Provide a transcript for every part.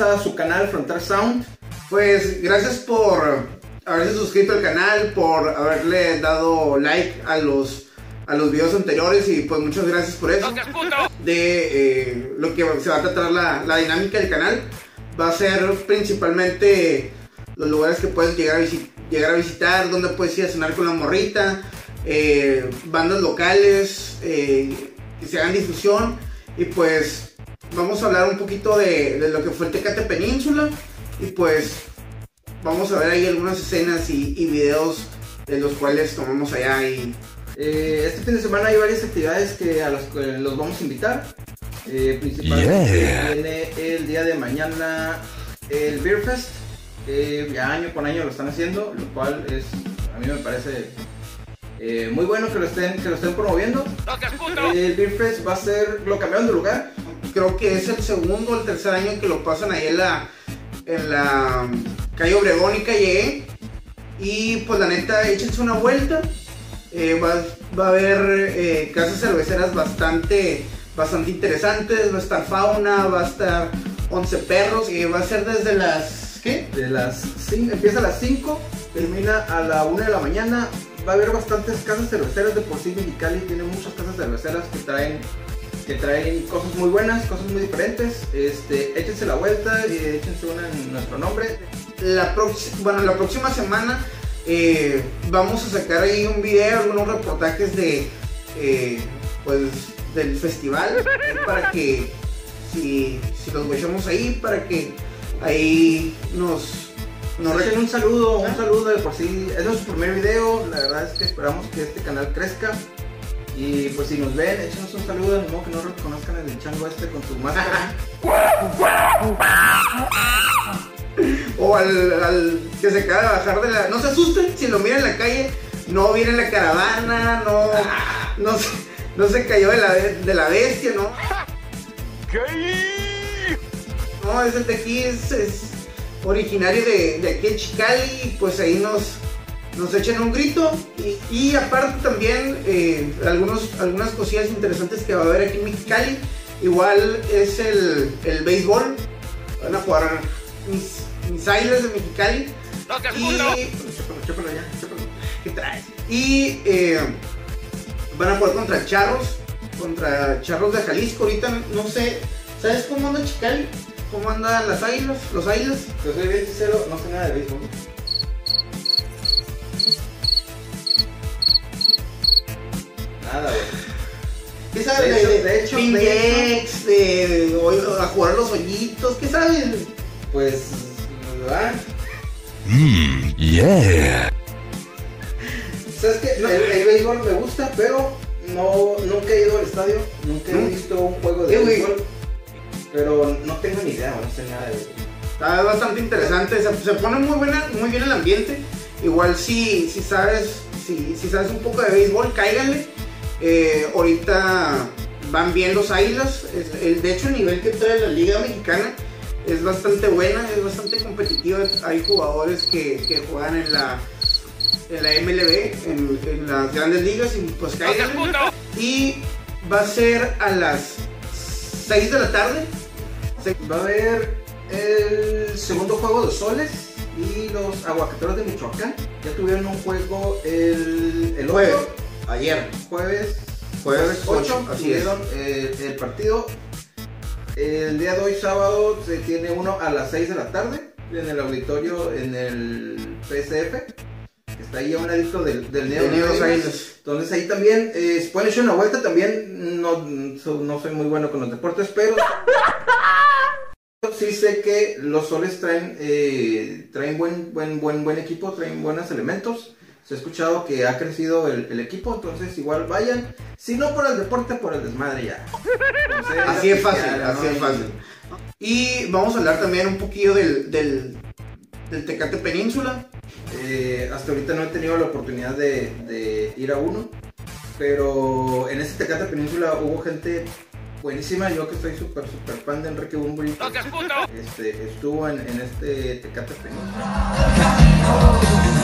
A su canal Frontal Sound. Pues gracias por haberse suscrito al canal, por haberle dado like a los a los videos anteriores y pues muchas gracias por eso. De eh, lo que se va a tratar la, la dinámica del canal va a ser principalmente los lugares que puedes llegar a, visi- llegar a visitar, donde puedes ir a cenar con la morrita, eh, bandas locales, eh, que se hagan difusión y pues vamos a hablar un poquito de, de lo que fue el Tecate Península y pues vamos a ver ahí algunas escenas y, y videos de los cuales tomamos allá y Eh, este fin de semana hay varias actividades que a las que los vamos a invitar. Eh, principalmente Yeah. viene el día de mañana el Beer Fest. ya año con año lo están haciendo, lo cual es a mí me parece eh, muy bueno que lo estén que lo estén promoviendo. El Beer Fest va a ser lo cambiaron de lugar. Creo que es el segundo o el tercer año que lo pasan ahí en la, en la calle Obregón y calle E. Y pues la neta, échense una vuelta. Eh, va, va a haber eh, casas cerveceras bastante, bastante interesantes. Va a estar fauna, va a estar 11 perros. Y va a ser desde las. ¿Qué? De las empieza a las 5, termina a la 1 de la mañana. Va a haber bastantes casas cerveceras de por sí Mexicali tiene muchas casas cerveceras que traen que traen cosas muy buenas, cosas muy diferentes. Este, échense la vuelta y échense una en nuestro nombre. La, bueno, la próxima semana eh, vamos a sacar ahí un video, algunos reportajes de eh, pues del festival para que si, si los vayamos ahí para que ahí nos Nos un saludo, un saludo de por sí. Es nuestro primer video, la verdad es que esperamos que este canal crezca. Y pues si nos ven, échenos un saludo, de modo que no reconozcan el chango este con su máscara. o al, al que se acaba de bajar de la no se asusten si lo miran en la calle no viene en la caravana no no se, no se cayó de la, de la bestia no no es el de aquí es, es originario de, de aquí en Chicali y pues ahí nos nos echan un grito y, y aparte también eh, algunos, algunas cosillas interesantes que va a haber aquí en Mexicali igual es el, el béisbol van a jugar mis, mis Águilas de Mexicali y Chépalo, chépalo ya, chépalo. ¿qué traes? y eh, van a jugar contra Charros contra Charros de Jalisco ahorita no sé ¿sabes cómo anda Chicali? ¿cómo andan las Águilas? los Águilas Yo soy bien sincero, no sé nada de béisbol. ¿Qué sabes? De De, hecho- de, de hecho- Pingex, de, o- a jugar los hoyitos, ¿qué sabes? Pues, ¿verdad? Mmm, yeah. ¿Sabes qué? El, el béisbol me gusta, pero no, nunca he ido al estadio, nunca he ¿No? visto un juego de béisbol. Pero no tengo ni idea, no sé nada de béisbol. Está bastante interesante, se, se pone muy, buena, muy bien el ambiente. Igual si, si sabes si, si sabes un poco de béisbol, cáiganle. Eh, ahorita van bien los Águilas. De hecho, el nivel que trae la Liga Mexicana es bastante buena, es bastante competitiva. Hay jugadores que, que juegan en la, en la MLB, en, en las grandes ligas, y pues cáiganle. Y va a ser a las 6 de la tarde. Se- Va a haber el segundo juego de Soles y los aguacateros de Michoacán. Ya tuvieron un juego el, el Jueves. 8, Ayer. jueves, Jueves 8, ocho, así es. tuvieron el, el partido. El día de hoy, sábado, se tiene uno a las 6 de la tarde en el auditorio en el PSF. Está ahí a un ladito del, del Neo. Entonces ahí también, eh, pueden echar una vuelta, también no, so- no soy muy bueno con los deportes, pero sí sé que los soles traen, eh, traen buen, buen, buen, buen equipo, traen buenos elementos. Se ha escuchado que ha crecido el, el equipo, entonces igual vayan. Si no por el deporte, por el desmadre ya. Entonces, Así es fácil, ya, así ¿no? es fácil. Y vamos a hablar también un poquillo del, del, del Tecate Península. Eh, hasta ahorita no he tenido la oportunidad de, de ir a uno, pero en ese Tecate Península hubo gente buenísima. Yo que soy súper, súper fan de Enrique Bunbury, este, estuvo en, en este Tecate Península.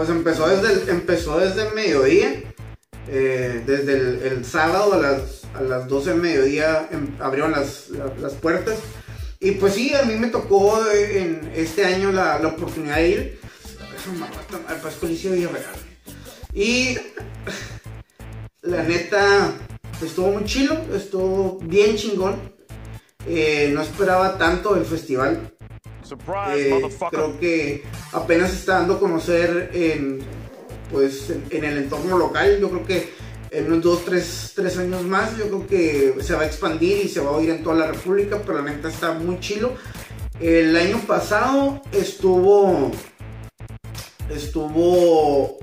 Pues empezó desde el, empezó desde mediodía. eh, desde el, sábado a las, a las 12 del mediodía em- abrieron las, la- las puertas. Y pues sí, a mí me tocó eh, en este año la, la oportunidad de ir mata, al Villarreal. Y la neta, estuvo muy chilo, estuvo bien chingón. Eh, no esperaba tanto el festival. Eh, creo que apenas se está dando a conocer en, pues, en, en el entorno local. Yo creo que en unos 2, 3, años más, yo creo que se va a expandir y se va a oír en toda la República, pero la neta está muy chilo. El año pasado estuvo, estuvo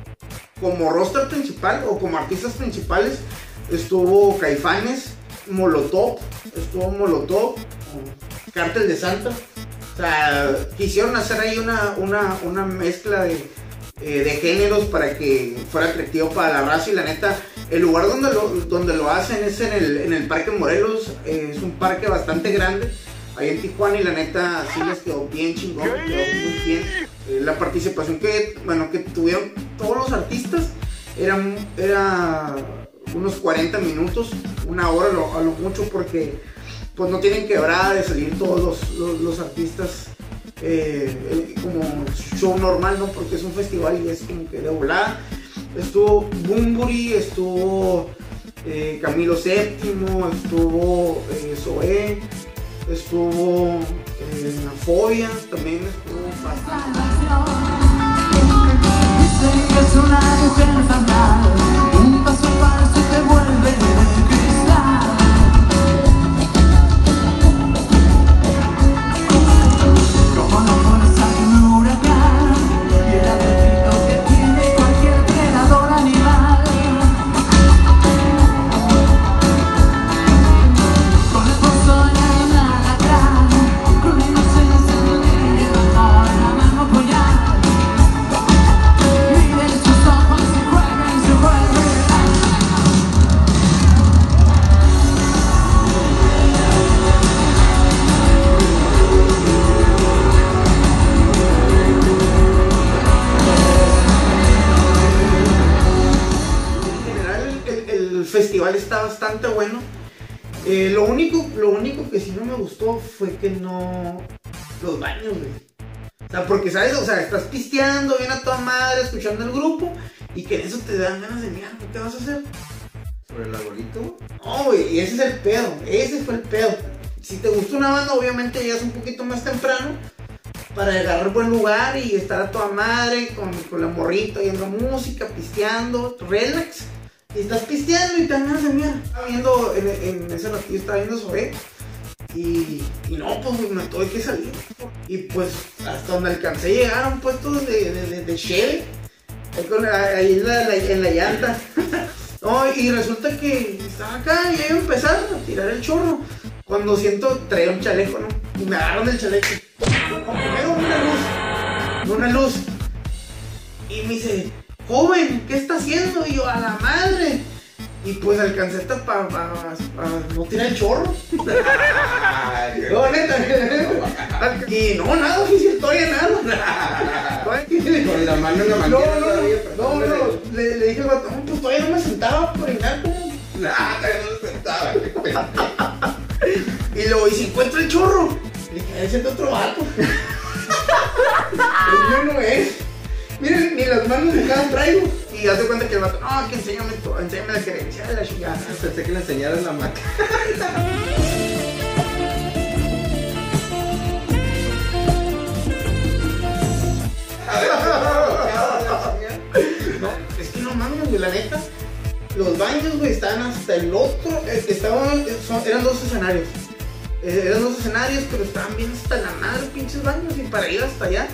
como roster principal o como artistas principales, estuvo Caifanes, Molotov, estuvo Molotov, Cártel de Santa. O sea, quisieron hacer ahí una, una, una mezcla de, eh, de géneros para que fuera atractivo para la raza y la neta, el lugar donde lo, donde lo hacen es en el, en el Parque Morelos, eh, es un parque bastante grande, ahí en Tijuana y la neta sí les quedó bien chingón, quedó muy bien. Eh, la participación que, bueno, que tuvieron todos los artistas eran, era unos 40 minutos, una hora a lo mucho porque pues no tienen quebrada de salir todos los, los- artistas eh, eh, como show normal, ¿no? Porque es un festival y es como que de volada. Estuvo Bumburi, estuvo eh, Camilo VII, estuvo eh, estuvo eh, Fobia, también estuvo fatal, está bastante bueno. Eh, lo, único, lo único que sí no me gustó fue que no... Los baños, güey. O sea, porque, ¿sabes? O sea, estás pisteando, bien a toda madre, escuchando el grupo, y que en eso te dan ganas de mirar, ¿qué vas a hacer? Sobre el arbolito. No, güey, ese es el pedo, ese fue el pedo. Si te gusta una banda, obviamente llegas un poquito más temprano para agarrar buen lugar y estar a toda madre con, con la morrita, oyendo música, pisteando, relax. Y estás pisteando y ganas de mirar. Estaba viendo, en, en ese ratillo estaba viendo sobre y, y no, pues me tuve que salir. Y pues hasta donde alcancé a llegar a un puesto de, de, Shell, ahí, en, la, en la llanta. No, y resulta que estaba acá y iba a empezar a tirar el chorro. Cuando siento, traía un chaleco, ¿no? Y me agarran del chaleco. Primero una luz, una luz. Y me dice, joven, ¿qué está haciendo? Y yo, a la madre. Y pues alcancé hasta para no tirar el chorro. No, neta. Y no, nada, oficial, todavía nada. Con la mano en la No, manguera no, todavía. no, no, no, le, le dije al vato, no, pues todavía no me sentaba por orinar, como. Nah, todavía no lo sentaba. qué pendejo. Y luego, ¿y si encuentro el chorro? Le dije, ese es otro vato. el mío no es. Miren, ni las manos mojadas traigo. Y hace cuenta que el vato, no, que enséñame, tu- enséñame la credencial de la chingada. Pensé que le enseñaras la maca. No, es que no mames, güey, la neta. Los baños, güey, estaban hasta el otro. Estaban, son- eran dos escenarios. Eh, eran dos escenarios, pero estaban bien hasta la madre, pinches baños, y para ir hasta allá.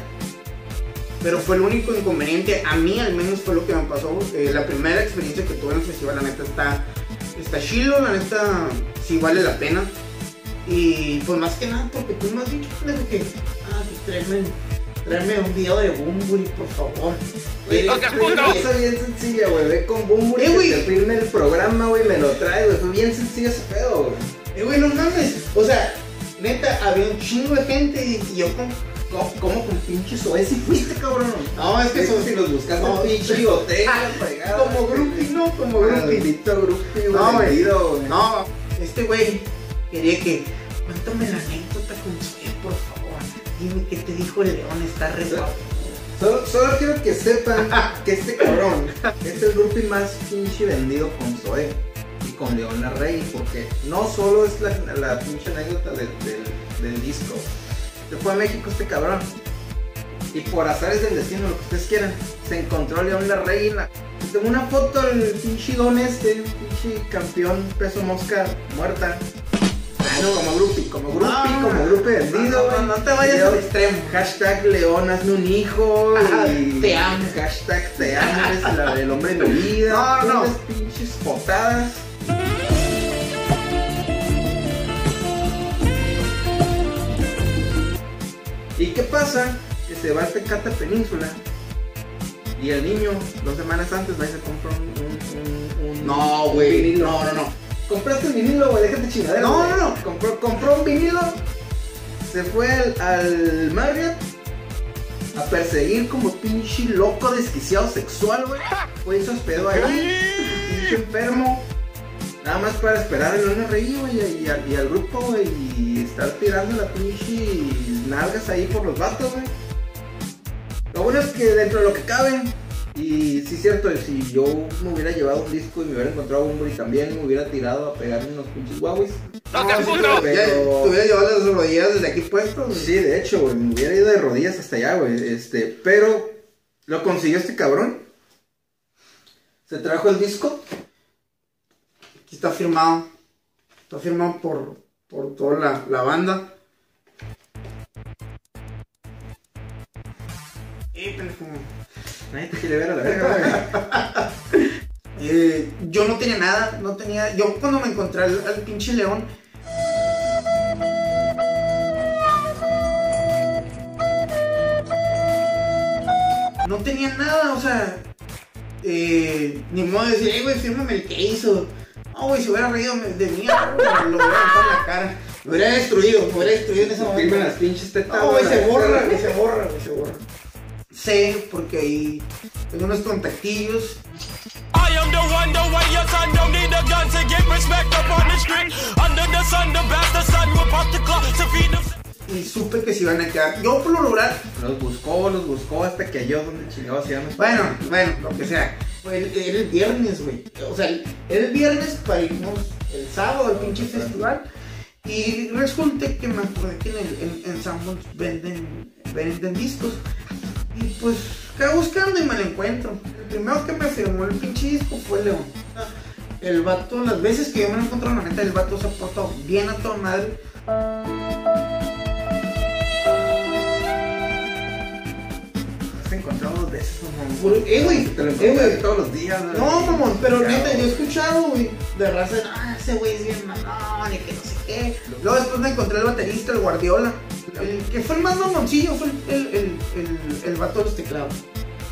Pero fue el único inconveniente, a mí al menos fue lo que me pasó. eh, la primera experiencia que tuve en el festival, la neta está, está chilo, la neta sí vale la pena. Y pues más que nada, porque tú me has dicho, pendejo, que, ah, que tráeme, tráeme un video de Bumburi, por favor. Eh, Cosa bien sencilla, güey. Ve con Bumburi Eh, te firme el programa, güey. Me lo trae, güey. Fue bien sencillo ese pedo, güey. Eh, güey, no mames. O sea, neta, había un chingo de gente y, y yo con. ¿Cómo, cómo con pinches OE si fuiste, cabrón? No, es que Eso si los buscaste no. pinche hotel, Ah, como groupie, ¿no? Como. Maldito groupie, güey. No, güey. No, este güey quería que. Cuéntame la anécdota con Zoe, por favor. Dime qué te dijo el león, está re guapo. Solo, solo quiero que sepan que este cabrón es el groupie más pinche vendido con Zoe y con Leona Rey, porque no solo es la, la pinche anécdota del, del, del disco. Se fue a México este cabrón. Y por azares del destino, lo que ustedes quieran, se encontró a León la Reina. Tengo una foto del pinche don este, pinche campeón peso mosca muerta. Como, como groupie, como groupie, No, como groupie vendido, no, no, no te vayas al extremo. Hashtag León, hazme un hijo. Ajá, y te amo. Hashtag te amo, eres la- el hombre de mi vida. No, no. Pinches potadas. Qué pasa? Que se va a Tecate Península y el niño, dos semanas antes, va y se compra un. un, un- un- No, güey. No, no, no. Compraste un vinilo, güey, déjate chingadera. No, no, no. Compró, compró un vinilo, se fue al, al Marriott a perseguir como pinche loco desquiciado sexual, güey. Fue y se hospedó ahí, pinche enfermo. Nada más para esperar el Rey, güey, y, al- y al grupo, güey, y estar tirando la pinche nalgas ahí por los vatos, güey. Lo bueno es que dentro de lo que cabe, y sí es cierto, si yo me hubiera llevado un disco y me hubiera encontrado un y también me hubiera tirado a pegarme unos pinches guauis. No, pero ya Pero- te hubiera llevado las rodillas desde aquí puestos. güey. Sí, de hecho, güey, me hubiera ido de rodillas hasta allá, güey. Este, pero lo consiguió este cabrón. Se trajo el disco. Aquí está firmado. Está firmado por, por toda la, la banda. Nadie te quiere ver a la verga, güey. Eh, yo no tenía nada, no tenía. Yo cuando me encontré al, al pinche león. No tenía nada, o sea. Eh, ni modo de decir, eh, güey, fírmame el que hizo. No, güey, si hubiera reído de mí, lo hubiera aventado en la cara. Me hubiera destruido, me hubiera destruido en ese momento. Firme las pinches tetas. No, güey, se borra, güey, se borra, güey, se borra. Sé, porque ahí tengo unos contactillos I am the one, the way your son don't need a gun to get respect up on the street. Under the sun, the bastard son will pop the clock to feed them. Y supe que se iban a quedar. Yo por lo rural, Los buscó, los buscó hasta que halló donde chingados se llaman. bueno, bueno, lo que sea. Fue el- Era el viernes, güey. O sea, era el viernes para irnos el sábado al pinche festival. Y resulta que me acordé que en, el, en, en Sanborns venden, venden discos. Y pues, quedé buscando y me lo encuentro. El primero que me firmó el pinche disco fue León. El vato, las veces que yo me lo encontré, la neta, el vato se ha portado bien a toda madre. Encontrado dos veces, mamón. Eh, güey, Te lo eh, todos los días, No, mamón, pero neta, yo he escuchado, güey, de raza, ah, ese güey es bien mamón y que no sé qué. Luego después me encontré el baterista, el Guardiola. El que fue el más mamoncillo fue el, el, el, el, vato de los teclados.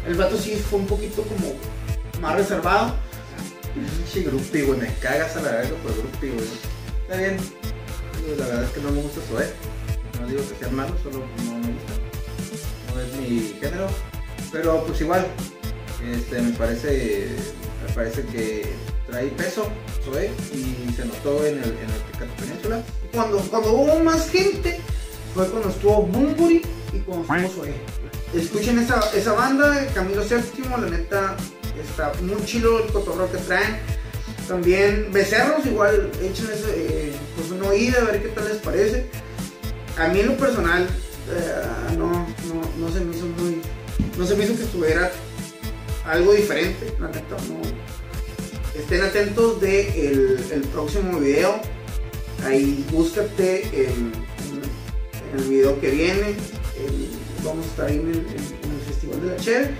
El vato sí fue un poquito como más reservado. Pinche grupi, güey, me cagas a la verga por grupi, güey. Está bien. La verdad es que no me gusta Zoé. No digo que sea malo, solo no me gusta. No es mi género. Pero pues igual, este, me parece, me parece que trae peso Zoé y se notó en el, en el Península. Cuando, cuando hubo más gente, fue cuando estuvo Bumburi y cuando estuvo Zoé. Escuchen esa, esa banda, Camilo Séptimo, la neta está muy chido el cotorreo que traen. También Becerros, igual, échenles eh, pues una oída a ver qué tal les parece. A mí en lo personal, eh, no, no, no se me hizo muy. No se me hizo que estuviera algo diferente, la neta, no. Estén atentos de el, el próximo video. Ahí búscate el, el, video que viene. el- vamos a estar ahí en el, en- en el Festival de la Cheve.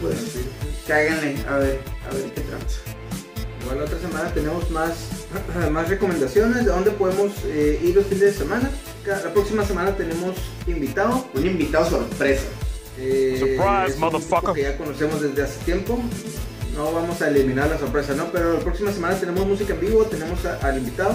Pues cáiganle a ver, a ver qué tranza. Igual la otra semana tenemos más, más recomendaciones de dónde podemos eh, ir los fines de semana. La próxima semana tenemos invitado. Un invitado sorpresa. Eh, Surprise, motherfucker. que ya conocemos desde hace tiempo. No vamos a eliminar la sorpresa, ¿no? Pero la próxima semana tenemos música en vivo, tenemos a- al invitado.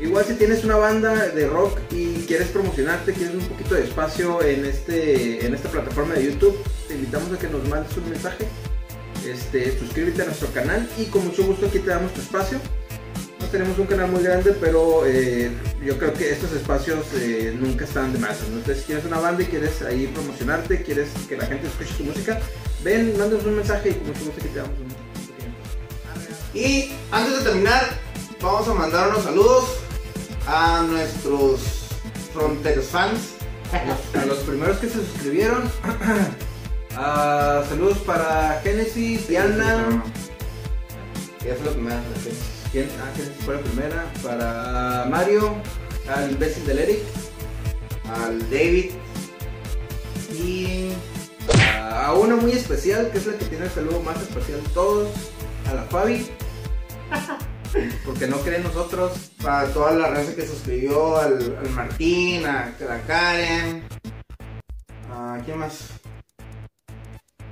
Igual si tienes una banda de rock y quieres promocionarte, quieres un poquito de espacio en, este, en esta plataforma de YouTube, te invitamos a que nos mandes un mensaje. Este, suscríbete a nuestro canal y con mucho gusto aquí te damos tu espacio. No tenemos un canal muy grande, pero eh, yo creo que estos espacios eh, nunca están de más. Entonces, si tienes una banda y quieres ahí promocionarte, quieres que la gente escuche tu música, ven, mándanos un mensaje y con mucho gusto aquí te damos un pequeño Y antes de terminar, vamos a mandar unos saludos a nuestros Fronteros fans. a los primeros que se suscribieron. ah, saludos para Genesis, Diana. Que es la primera. ¿Quién? Ah, Genesis fue la primera. Para Mario, al imbécil del Eric. Al David. Y A a uno muy especial, que es la que tiene el saludo más especial de todos. A la Fabi. Porque no cree en nosotros. para toda la raza que suscribió, al, al Martín, a, a la Karen. ¿A quién más?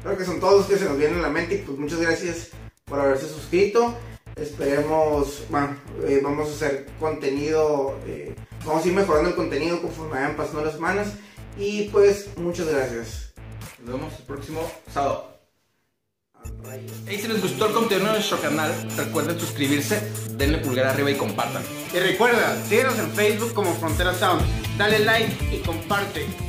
Creo que son todos los que se nos vienen a la mente y pues muchas gracias por haberse suscrito. Esperemos, bueno, eh, vamos a hacer contenido, eh, vamos a ir mejorando el contenido conforme vayan pasando las semanas. Y pues muchas gracias. Nos vemos el próximo sábado. Y si les gustó el contenido de nuestro canal, recuerden suscribirse, denle pulgar arriba y compartan. Y recuerda, síguenos en Facebook como Frontera Sound. Dale like y comparte.